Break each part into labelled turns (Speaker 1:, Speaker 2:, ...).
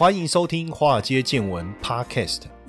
Speaker 1: 欢迎收听《华尔街见闻》Podcast。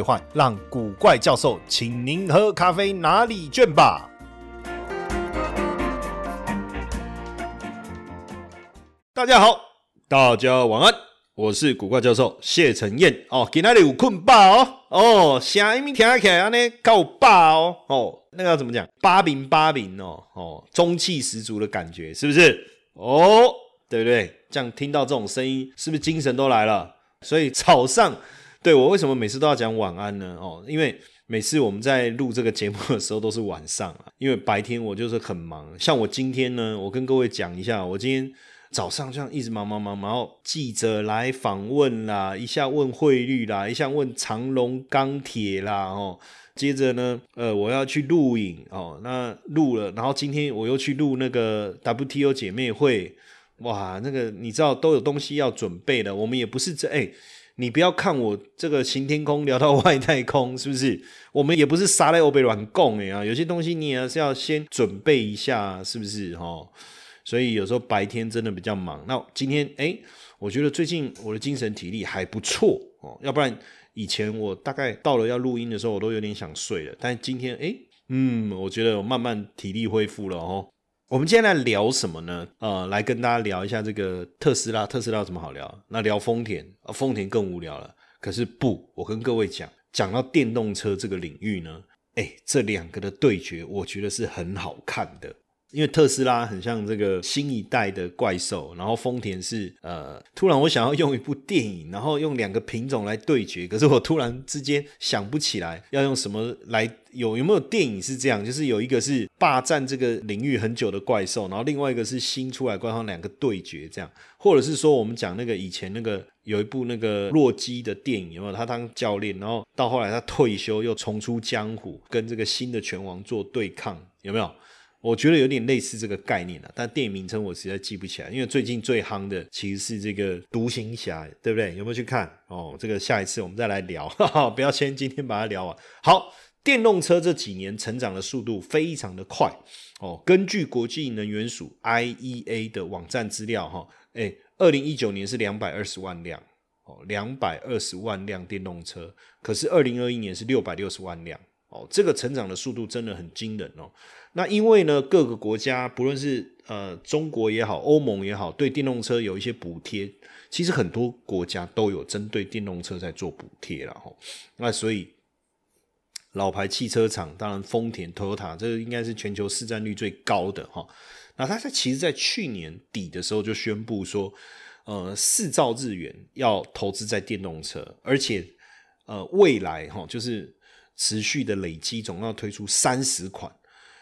Speaker 1: 兑换，让古怪教授请您喝咖啡拿礼券吧。大家好，大家晚安，我是古怪教授谢承彦哦。今天有困饱哦哦，声音听起来安尼够饱哦哦，那个要怎么讲？八饼八饼哦哦，中气十足的感觉是不是？哦，对不对？这样听到这种声音，是不是精神都来了？所以早上。对我为什么每次都要讲晚安呢？哦，因为每次我们在录这个节目的时候都是晚上啊，因为白天我就是很忙。像我今天呢，我跟各位讲一下，我今天早上这样一直忙忙忙，然后记者来访问啦，一下问汇率啦，一下问长隆钢铁啦，哦，接着呢，呃，我要去录影哦，那录了，然后今天我又去录那个 WTO 姐妹会，哇，那个你知道都有东西要准备的，我们也不是这哎。你不要看我这个行天空聊到外太空，是不是？我们也不是杀来欧贝软供哎啊，有些东西你也是要先准备一下，是不是哈？所以有时候白天真的比较忙。那今天哎，我觉得最近我的精神体力还不错哦，要不然以前我大概到了要录音的时候，我都有点想睡了。但今天哎，嗯，我觉得我慢慢体力恢复了哦。我们今天来聊什么呢？呃，来跟大家聊一下这个特斯拉。特斯拉有什么好聊？那聊丰田啊，丰田更无聊了。可是不，我跟各位讲，讲到电动车这个领域呢，哎，这两个的对决，我觉得是很好看的。因为特斯拉很像这个新一代的怪兽，然后丰田是呃，突然我想要用一部电影，然后用两个品种来对决，可是我突然之间想不起来要用什么来有有没有电影是这样，就是有一个是霸占这个领域很久的怪兽，然后另外一个是新出来怪兽，两个对决这样，或者是说我们讲那个以前那个有一部那个洛基的电影有没有？他当教练，然后到后来他退休又重出江湖，跟这个新的拳王做对抗，有没有？我觉得有点类似这个概念了，但电影名称我实在记不起来，因为最近最夯的其实是这个独行侠，对不对？有没有去看？哦，这个下一次我们再来聊，不要先今天把它聊完。好，电动车这几年成长的速度非常的快哦。根据国际能源署 IEA 的网站资料，哈，哎，二零一九年是两百二十万辆哦，两百二十万辆电动车，可是二零二一年是六百六十万辆哦，这个成长的速度真的很惊人哦。那因为呢，各个国家不论是呃中国也好，欧盟也好，对电动车有一些补贴，其实很多国家都有针对电动车在做补贴了哈。那所以老牌汽车厂，当然丰田、Toyota 这个应该是全球市占率最高的哈。那它在其实，在去年底的时候就宣布说，呃，四兆日元要投资在电动车，而且呃未来哈就是持续的累积，总要推出三十款。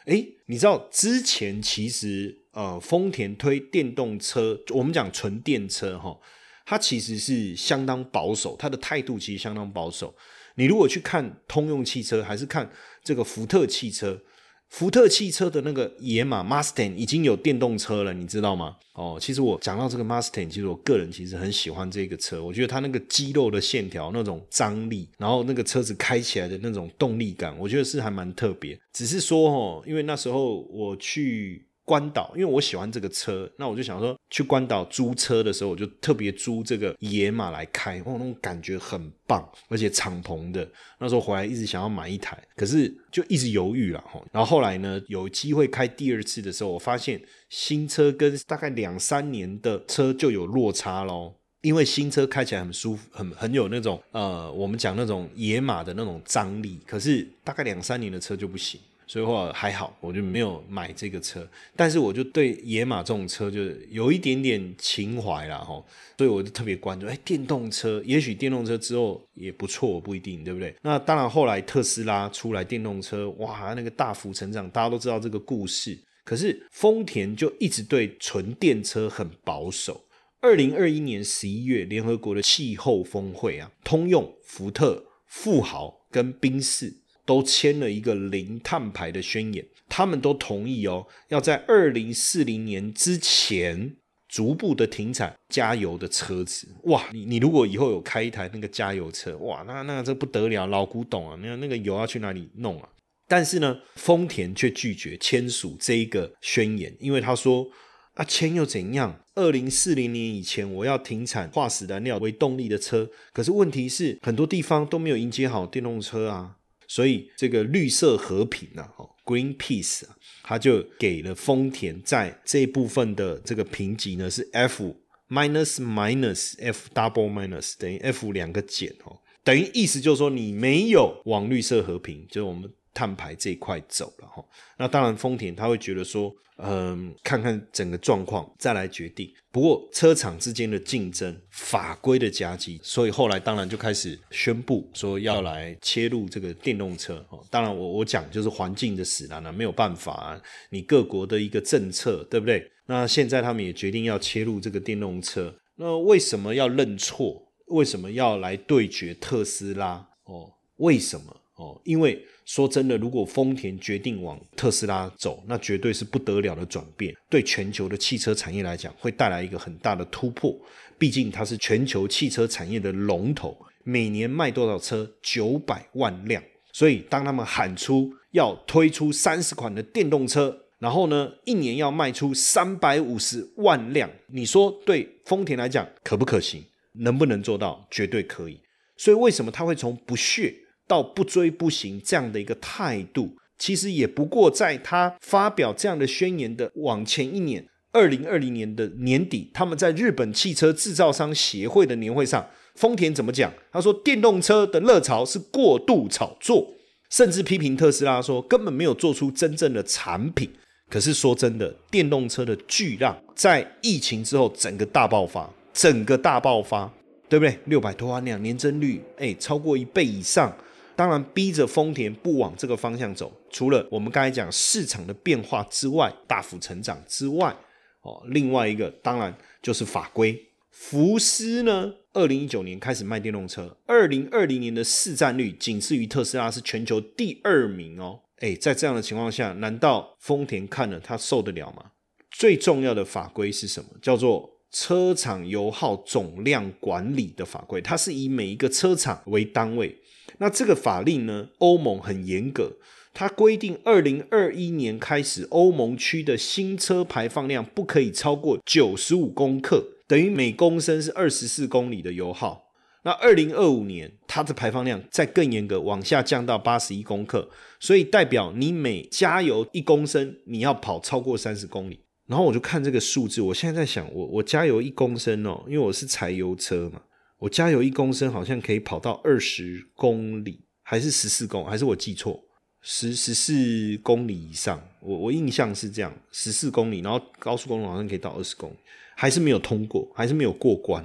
Speaker 1: 哎，你知道之前其实呃，丰田推电动车，我们讲纯电车哈，它其实是相当保守，它的态度其实相当保守。你如果去看通用汽车，还是看这个福特汽车。福特汽车的那个野马 Mustang 已经有电动车了，你知道吗？哦，其实我讲到这个 Mustang，其实我个人其实很喜欢这个车，我觉得它那个肌肉的线条那种张力，然后那个车子开起来的那种动力感，我觉得是还蛮特别。只是说哦，因为那时候我去。关岛，因为我喜欢这个车，那我就想说去关岛租车的时候，我就特别租这个野马来开，哦，那种感觉很棒，而且敞篷的。那时候回来一直想要买一台，可是就一直犹豫了哈。然后后来呢，有机会开第二次的时候，我发现新车跟大概两三年的车就有落差喽。因为新车开起来很舒服，很很有那种呃，我们讲那种野马的那种张力，可是大概两三年的车就不行。所以话还好，我就没有买这个车，但是我就对野马这种车就是有一点点情怀啦，哈，所以我就特别关注，哎，电动车，也许电动车之后也不错，不一定，对不对？那当然，后来特斯拉出来电动车，哇，那个大幅成长，大家都知道这个故事。可是丰田就一直对纯电车很保守，二零二一年十一月，联合国的气候峰会啊，通用、福特、富豪跟宾士都签了一个零碳排的宣言，他们都同意哦，要在二零四零年之前逐步的停产加油的车子。哇，你你如果以后有开一台那个加油车，哇，那那这不得了，老古董啊，那那个油要去哪里弄啊？但是呢，丰田却拒绝签署这一个宣言，因为他说。啊，签又怎样？二零四零年以前，我要停产化石燃料为动力的车。可是问题是，很多地方都没有迎接好电动车啊。所以这个绿色和平啊，哦，Greenpeace 啊，它就给了丰田在这一部分的这个评级呢是 F minus minus F double minus 等于 F 两个减哦，等于意思就是说你没有往绿色和平，就是我们。碳排这一块走了哈，那当然丰田他会觉得说，嗯，看看整个状况再来决定。不过车厂之间的竞争、法规的夹击，所以后来当然就开始宣布说要来切入这个电动车。哦，当然我我讲就是环境的使然了，没有办法啊，你各国的一个政策对不对？那现在他们也决定要切入这个电动车，那为什么要认错？为什么要来对决特斯拉？哦，为什么？哦，因为。说真的，如果丰田决定往特斯拉走，那绝对是不得了的转变，对全球的汽车产业来讲，会带来一个很大的突破。毕竟它是全球汽车产业的龙头，每年卖多少车？九百万辆。所以当他们喊出要推出三十款的电动车，然后呢，一年要卖出三百五十万辆，你说对丰田来讲可不可行？能不能做到？绝对可以。所以为什么他会从不屑？到不追不行这样的一个态度，其实也不过在他发表这样的宣言的往前一年，二零二零年的年底，他们在日本汽车制造商协会的年会上，丰田怎么讲？他说电动车的热潮是过度炒作，甚至批评特斯拉说根本没有做出真正的产品。可是说真的，电动车的巨浪在疫情之后整个大爆发，整个大爆发，对不对？六百多万辆，年增率哎超过一倍以上。当然，逼着丰田不往这个方向走。除了我们刚才讲市场的变化之外，大幅成长之外，哦，另外一个当然就是法规。福斯呢，二零一九年开始卖电动车，二零二零年的市占率仅次于特斯拉，是全球第二名哦。诶，在这样的情况下，难道丰田看了他受得了吗？最重要的法规是什么？叫做车厂油耗总量管理的法规，它是以每一个车厂为单位。那这个法令呢？欧盟很严格，它规定二零二一年开始，欧盟区的新车排放量不可以超过九十五公克，等于每公升是二十四公里的油耗。那二零二五年，它的排放量再更严格，往下降到八十一公克，所以代表你每加油一公升，你要跑超过三十公里。然后我就看这个数字，我现在在想，我我加油一公升哦，因为我是柴油车嘛。我加油一公升好像可以跑到二十公里，还是十四公，还是我记错？十十四公里以上，我我印象是这样，十四公里，然后高速公路好像可以到二十公里，还是没有通过，还是没有过关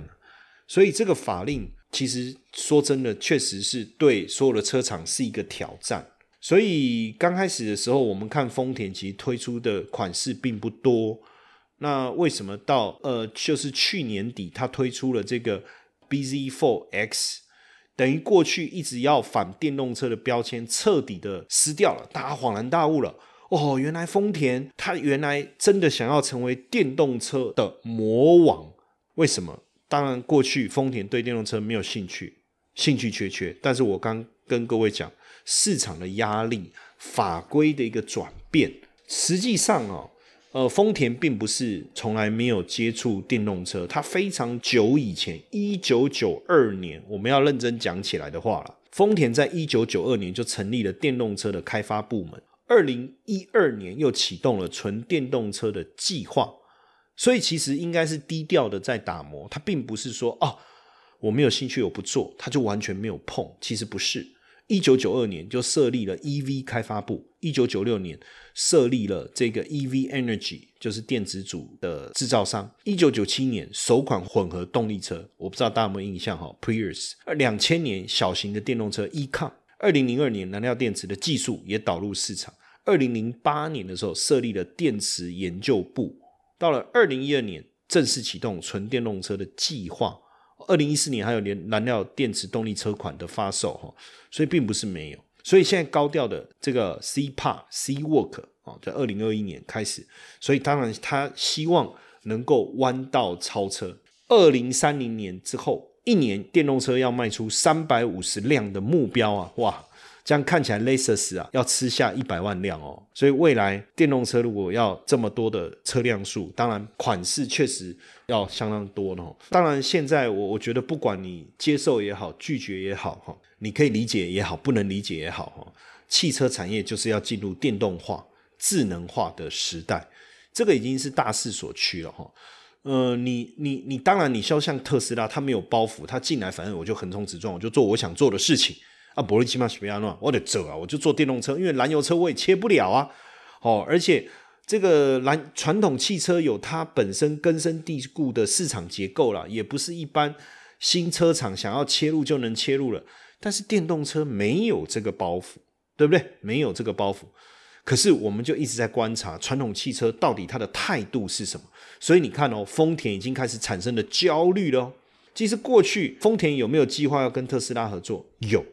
Speaker 1: 所以这个法令其实说真的，确实是对所有的车厂是一个挑战。所以刚开始的时候，我们看丰田其实推出的款式并不多，那为什么到呃，就是去年底它推出了这个？BZ4X 等于过去一直要反电动车的标签彻底的撕掉了，大家恍然大悟了。哦，原来丰田它原来真的想要成为电动车的魔王。为什么？当然，过去丰田对电动车没有兴趣，兴趣缺缺。但是我刚跟各位讲，市场的压力、法规的一个转变，实际上哦。呃，丰田并不是从来没有接触电动车，它非常久以前，一九九二年，我们要认真讲起来的话了。丰田在一九九二年就成立了电动车的开发部门，二零一二年又启动了纯电动车的计划，所以其实应该是低调的在打磨，它并不是说哦，我没有兴趣，我不做，它就完全没有碰，其实不是。一九九二年就设立了 EV 开发部，一九九六年设立了这个 EV Energy，就是电子组的制造商。一九九七年首款混合动力车，我不知道大家有没有印象哈，Prius。而两千年小型的电动车 Econ。二零零二年燃料电池的技术也导入市场。二零零八年的时候设立了电池研究部。到了二零一二年。正式启动纯电动车的计划。二零一四年还有连燃料电池动力车款的发售哈，所以并不是没有。所以现在高调的这个 C Park C Work 哦，在二零二一年开始，所以当然他希望能够弯道超车。二零三零年之后，一年电动车要卖出三百五十辆的目标啊，哇！这样看起来，Lexus 啊要吃下一百万辆哦，所以未来电动车如果要这么多的车辆数，当然款式确实要相当多哦。当然，现在我我觉得不管你接受也好，拒绝也好哈，你可以理解也好，不能理解也好哈，汽车产业就是要进入电动化、智能化的时代，这个已经是大势所趋了哈。呃，你你你，当然你肖像特斯拉，它没有包袱，它进来反正我就横冲直撞，我就做我想做的事情。啊，伯利奇马西亚诺，我得走啊！我就坐电动车，因为燃油车我也切不了啊。哦，而且这个燃传统汽车有它本身根深蒂固的市场结构了，也不是一般新车厂想要切入就能切入了。但是电动车没有这个包袱，对不对？没有这个包袱。可是我们就一直在观察传统汽车到底它的态度是什么。所以你看哦，丰田已经开始产生了焦虑了。其实过去丰田有没有计划要跟特斯拉合作？有。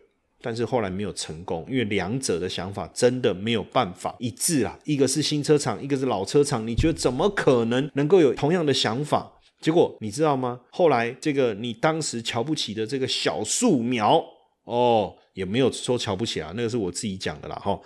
Speaker 1: 但是后来没有成功，因为两者的想法真的没有办法一致啊。一个是新车厂，一个是老车厂，你觉得怎么可能能够有同样的想法？结果你知道吗？后来这个你当时瞧不起的这个小树苗哦，也没有说瞧不起啊，那个是我自己讲的啦哈。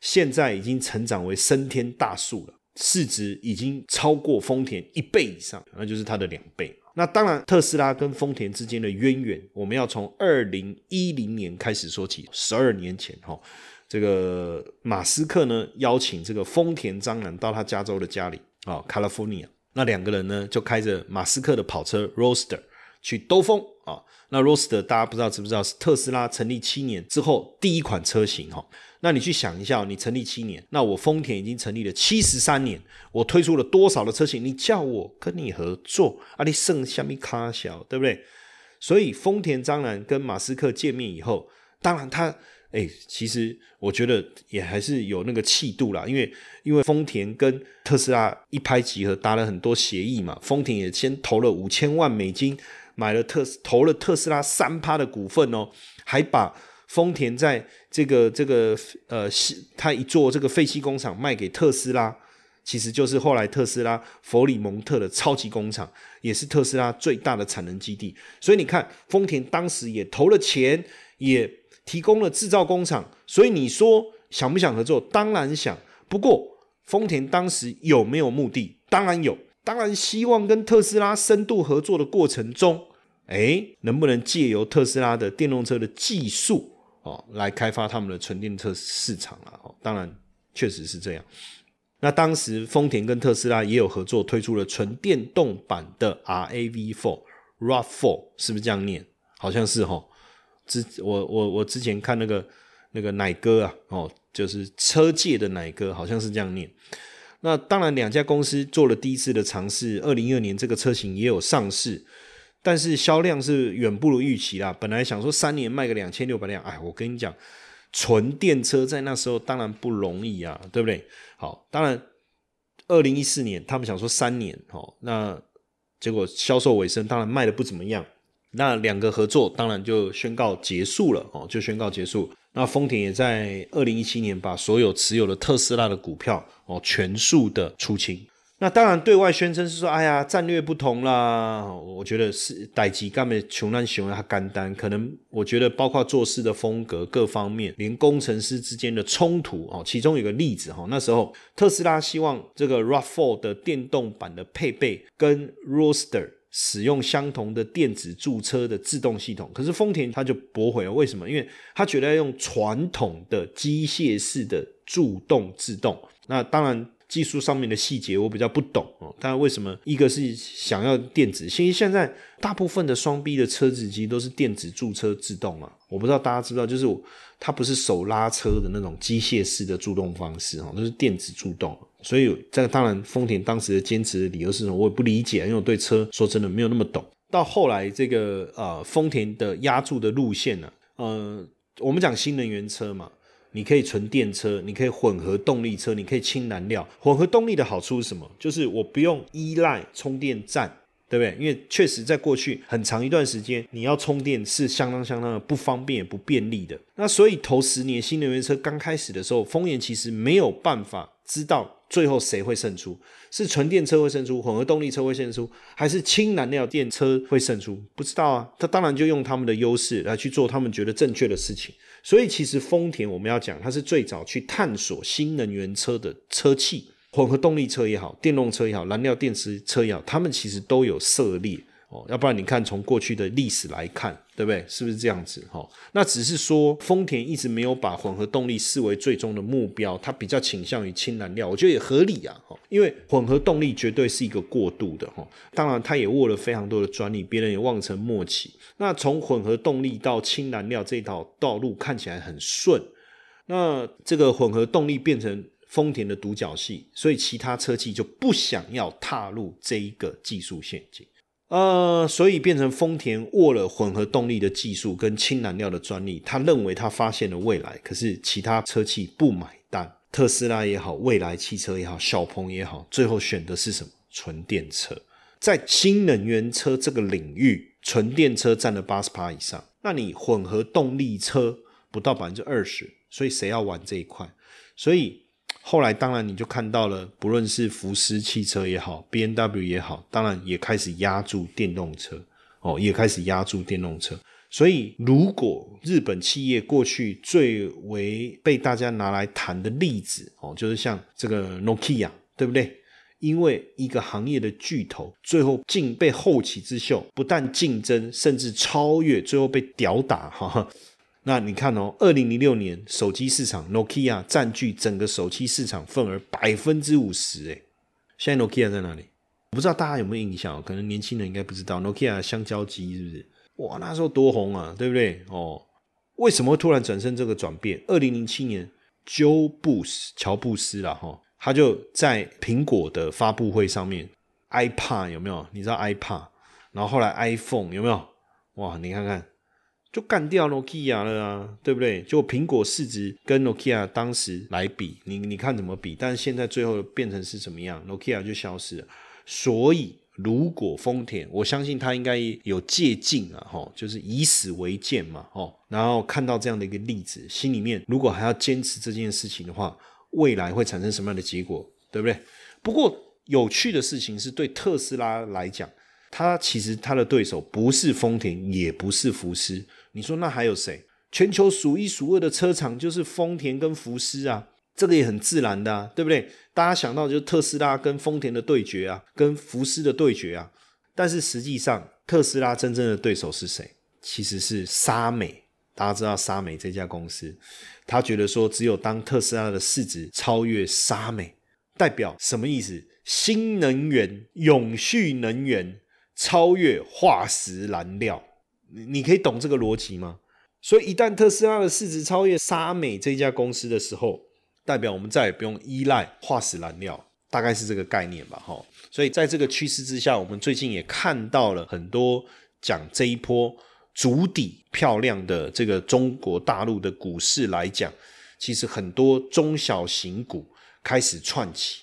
Speaker 1: 现在已经成长为升天大树了，市值已经超过丰田一倍以上，那就是它的两倍。那当然，特斯拉跟丰田之间的渊源，我们要从二零一零年开始说起。十二年前，哈，这个马斯克呢邀请这个丰田章男到他加州的家里啊，California。那两个人呢就开着马斯克的跑车 Roadster 去兜风啊。那 r o s t e r 大家不知道知不知道是特斯拉成立七年之后第一款车型哈。那你去想一下，你成立七年，那我丰田已经成立了七十三年，我推出了多少的车型？你叫我跟你合作啊？你剩下米卡小，对不对？所以丰田当然跟马斯克见面以后，当然他哎，其实我觉得也还是有那个气度啦，因为因为丰田跟特斯拉一拍即合，达了很多协议嘛。丰田也先投了五千万美金买了特投了特斯拉三趴的股份哦，还把。丰田在这个这个呃，他一做这个废弃工厂卖给特斯拉，其实就是后来特斯拉佛里蒙特的超级工厂，也是特斯拉最大的产能基地。所以你看，丰田当时也投了钱，也提供了制造工厂。所以你说想不想合作？当然想。不过丰田当时有没有目的？当然有。当然希望跟特斯拉深度合作的过程中，哎，能不能借由特斯拉的电动车的技术？哦，来开发他们的纯电车市场了。哦，当然确实是这样。那当时丰田跟特斯拉也有合作，推出了纯电动版的 RAV4、RAV4，是不是这样念？好像是哈。之我我我之前看那个那个奶哥啊，哦，就是车界的奶哥，好像是这样念。那当然，两家公司做了第一次的尝试，二零一二年这个车型也有上市。但是销量是远不如预期啦。本来想说三年卖个两千六百辆，哎，我跟你讲，纯电车在那时候当然不容易啊，对不对？好，当然，二零一四年他们想说三年，哦，那结果销售尾声，当然卖的不怎么样。那两个合作当然就宣告结束了，哦，就宣告结束。那丰田也在二零一七年把所有持有的特斯拉的股票，哦，全数的出清。那当然，对外宣称是说，哎呀，战略不同啦。我觉得是代基根本穷难形容他干单，可能我觉得包括做事的风格各方面，连工程师之间的冲突哦。其中有个例子哈，那时候特斯拉希望这个 RAV4 的电动版的配备跟 Roster 使用相同的电子驻车的自动系统，可是丰田他就驳回了。为什么？因为他觉得要用传统的机械式的助动自动。那当然。技术上面的细节我比较不懂哦，但为什么一个是想要电子？其实现在大部分的双 B 的车子其实都是电子驻车制动啊，我不知道大家知不知道，就是它不是手拉车的那种机械式的助动方式哈，都是电子助动。所以这个当然丰田当时的坚持的理由是什么，我也不理解，因为我对车说真的没有那么懂。到后来这个呃丰田的压住的路线呢，呃，我们讲新能源车嘛。你可以纯电车，你可以混合动力车，你可以氢燃料。混合动力的好处是什么？就是我不用依赖充电站对不对？因为确实在过去很长一段时间，你要充电是相当相当的不方便也不便利的。那所以头十年新能源车刚开始的时候，丰田其实没有办法知道最后谁会胜出，是纯电车会胜出，混合动力车会胜出，还是氢燃料电车会胜出？不知道啊。他当然就用他们的优势来去做他们觉得正确的事情。所以其实丰田我们要讲，它是最早去探索新能源车的车企。混合动力车也好，电动车也好，燃料电池车也好，他们其实都有涉猎哦。要不然你看，从过去的历史来看，对不对？是不是这样子？哈，那只是说丰田一直没有把混合动力视为最终的目标，它比较倾向于氢燃料，我觉得也合理啊。哈，因为混合动力绝对是一个过渡的哈。当然，它也握了非常多的专利，别人也望尘莫及。那从混合动力到氢燃料这条道路看起来很顺，那这个混合动力变成。丰田的独角戏，所以其他车企就不想要踏入这一个技术陷阱，呃，所以变成丰田握了混合动力的技术跟氢燃料的专利，他认为他发现了未来，可是其他车企不买单，特斯拉也好，未来汽车也好，小鹏也好，最后选的是什么？纯电车，在新能源车这个领域，纯电车占了八十趴以上，那你混合动力车不到百分之二十，所以谁要玩这一块？所以。后来当然你就看到了，不论是福斯汽车也好，B N W 也好，当然也开始压住电动车哦，也开始压住电动车。所以如果日本企业过去最为被大家拿来谈的例子哦，就是像这个 Nokia，对不对？因为一个行业的巨头最后竟被后起之秀不但竞争，甚至超越，最后被吊打哈。那你看哦，二零零六年手机市场，Nokia 占据整个手机市场份额百分之五十，诶现在 Nokia 在哪里？我不知道大家有没有印象？可能年轻人应该不知道，Nokia 香蕉机是不是？哇，那时候多红啊，对不对？哦，为什么会突然转身这个转变？二零零七年，Joe 布斯乔布斯了哈，他就在苹果的发布会上面，iPad 有没有？你知道 iPad，然后后来 iPhone 有没有？哇，你看看。就干掉 Nokia 了啊，对不对？就苹果市值跟 Nokia 当时来比，你你看怎么比？但是现在最后变成是什么样？Nokia 就消失了。所以如果丰田，我相信他应该有借鉴啊，吼，就是以史为鉴嘛，哦，然后看到这样的一个例子，心里面如果还要坚持这件事情的话，未来会产生什么样的结果？对不对？不过有趣的事情是对特斯拉来讲，它其实它的对手不是丰田，也不是福斯。你说那还有谁？全球数一数二的车厂就是丰田跟福斯啊，这个也很自然的，啊，对不对？大家想到就是特斯拉跟丰田的对决啊，跟福斯的对决啊。但是实际上，特斯拉真正的对手是谁？其实是沙美。大家知道沙美这家公司，他觉得说，只有当特斯拉的市值超越沙美，代表什么意思？新能源、永续能源超越化石燃料。你你可以懂这个逻辑吗？所以一旦特斯拉的市值超越沙美这家公司的时候，代表我们再也不用依赖化石燃料，大概是这个概念吧，哈。所以在这个趋势之下，我们最近也看到了很多讲这一波足底漂亮的这个中国大陆的股市来讲，其实很多中小型股开始串起。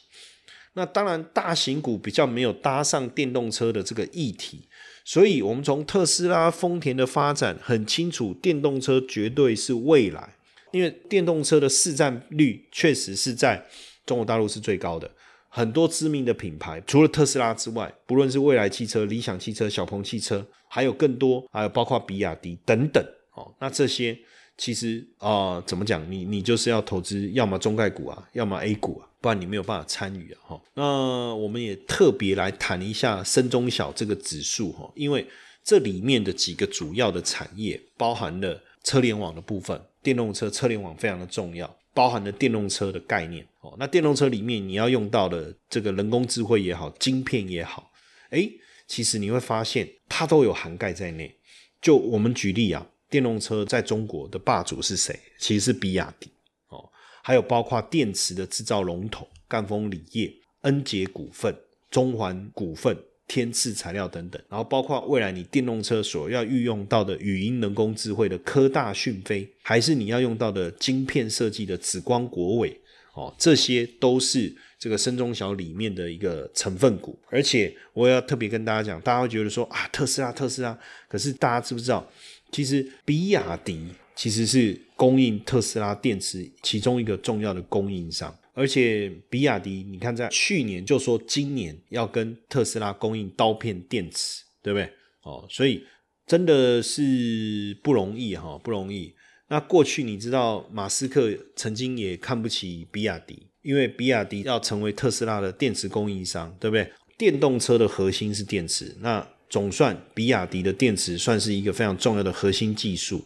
Speaker 1: 那当然，大型股比较没有搭上电动车的这个议题。所以，我们从特斯拉、丰田的发展很清楚，电动车绝对是未来。因为电动车的市占率确实是在中国大陆是最高的。很多知名的品牌，除了特斯拉之外，不论是未来汽车、理想汽车、小鹏汽车，还有更多，还有包括比亚迪等等。哦，那这些其实啊，怎么讲？你你就是要投资，要么中概股啊，要么 A 股啊。不然你没有办法参与啊！哈，那我们也特别来谈一下深中小这个指数哈，因为这里面的几个主要的产业包含了车联网的部分，电动车车联网非常的重要，包含了电动车的概念哦。那电动车里面你要用到的这个人工智慧也好，晶片也好，诶，其实你会发现它都有涵盖在内。就我们举例啊，电动车在中国的霸主是谁？其实是比亚迪哦。还有包括电池的制造龙头赣锋锂业、恩捷股份、中环股份、天赐材料等等，然后包括未来你电动车所要运用到的语音人工智慧的科大讯飞，还是你要用到的晶片设计的紫光国伟，哦，这些都是这个深中小里面的一个成分股。而且我要特别跟大家讲，大家会觉得说啊，特斯拉，特斯拉。可是大家知不知道，其实比亚迪其实是供应特斯拉电池其中一个重要的供应商。而且比亚迪，你看在去年就说今年要跟特斯拉供应刀片电池，对不对？哦，所以真的是不容易哈，不容易。那过去你知道，马斯克曾经也看不起比亚迪，因为比亚迪要成为特斯拉的电池供应商，对不对？电动车的核心是电池，那总算比亚迪的电池算是一个非常重要的核心技术。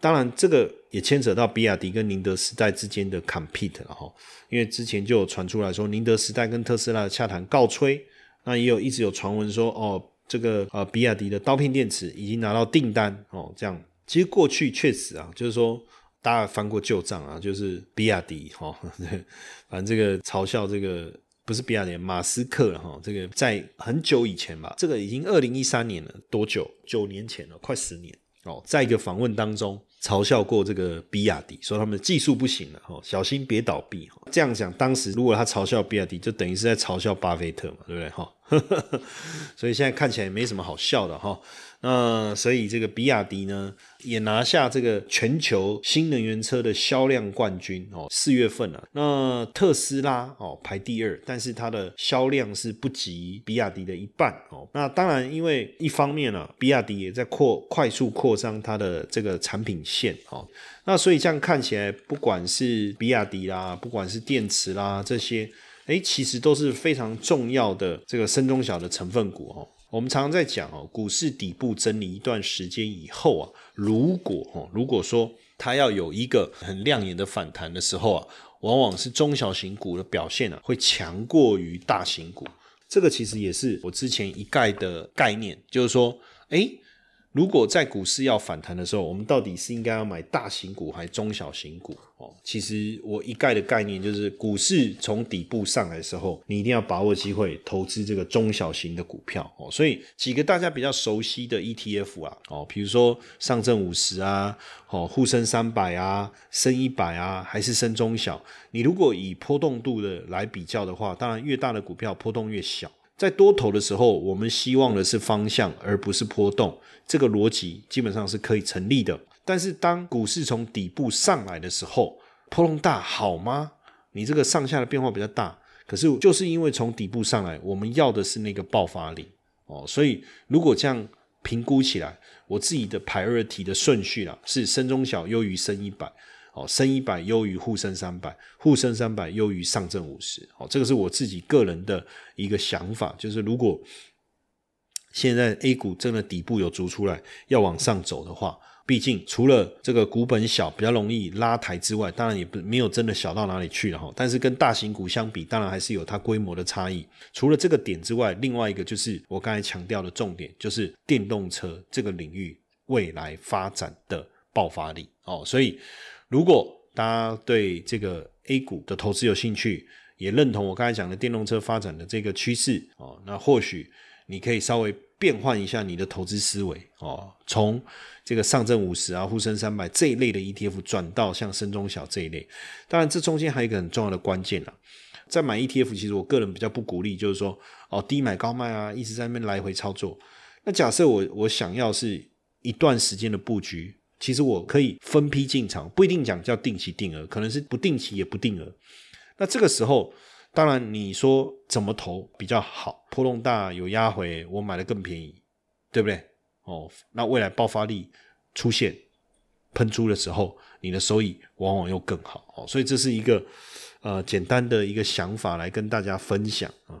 Speaker 1: 当然，这个也牵扯到比亚迪跟宁德时代之间的 compete 了哈，因为之前就有传出来说，宁德时代跟特斯拉的洽谈告吹，那也有一直有传闻说，哦，这个呃比亚迪的刀片电池已经拿到订单哦，这样，其实过去确实啊，就是说大家翻过旧账啊，就是比亚迪哈，反正这个嘲笑这个不是比亚迪，马斯克哈，这个在很久以前吧，这个已经二零一三年了，多久？九年前了，快十年哦，在一个访问当中。嘲笑过这个比亚迪，说他们的技术不行了，哈，小心别倒闭，哈。这样讲，当时如果他嘲笑比亚迪，就等于是在嘲笑巴菲特嘛，对不对，哈？所以现在看起来没什么好笑的，哈。那所以这个比亚迪呢，也拿下这个全球新能源车的销量冠军哦。四月份了，那特斯拉哦排第二，但是它的销量是不及比亚迪的一半哦。那当然，因为一方面呢，比亚迪也在扩快速扩张它的这个产品线哦。那所以这样看起来，不管是比亚迪啦，不管是电池啦这些，哎，其实都是非常重要的这个深中小的成分股哦。我们常常在讲哦，股市底部整理一段时间以后啊，如果哦，如果说它要有一个很亮眼的反弹的时候啊，往往是中小型股的表现啊，会强过于大型股。这个其实也是我之前一概的概念，就是说，哎。如果在股市要反弹的时候，我们到底是应该要买大型股还是中小型股？哦，其实我一概的概念就是，股市从底部上来的时候，你一定要把握机会投资这个中小型的股票哦。所以几个大家比较熟悉的 ETF 啊，哦，比如说上证五十啊，哦，沪深三百啊，深一百啊，还是深中小，你如果以波动度的来比较的话，当然越大的股票波动越小。在多头的时候，我们希望的是方向，而不是波动。这个逻辑基本上是可以成立的。但是，当股市从底部上来的时候，波动大好吗？你这个上下的变化比较大，可是就是因为从底部上来，我们要的是那个爆发力哦。所以，如果这样评估起来，我自己的排二题的顺序啦，是深中小优于深一百。哦，深一百优于沪深三百，沪深三百优于上证五十。哦，这个是我自己个人的一个想法，就是如果现在 A 股真的底部有足出来，要往上走的话，毕竟除了这个股本小比较容易拉抬之外，当然也不没有真的小到哪里去了哈。但是跟大型股相比，当然还是有它规模的差异。除了这个点之外，另外一个就是我刚才强调的重点，就是电动车这个领域未来发展的爆发力。哦，所以。如果大家对这个 A 股的投资有兴趣，也认同我刚才讲的电动车发展的这个趋势哦，那或许你可以稍微变换一下你的投资思维哦，从这个上证五十啊、沪深三百这一类的 ETF 转到像深中小这一类。当然，这中间还有一个很重要的关键啊，在买 ETF，其实我个人比较不鼓励，就是说哦低买高卖啊，一直在那边来回操作。那假设我我想要是一段时间的布局。其实我可以分批进场，不一定讲叫定期定额，可能是不定期也不定额。那这个时候，当然你说怎么投比较好？波动大有压回，我买的更便宜，对不对？哦，那未来爆发力出现喷出的时候，你的收益往往又更好。哦，所以这是一个呃简单的一个想法来跟大家分享啊。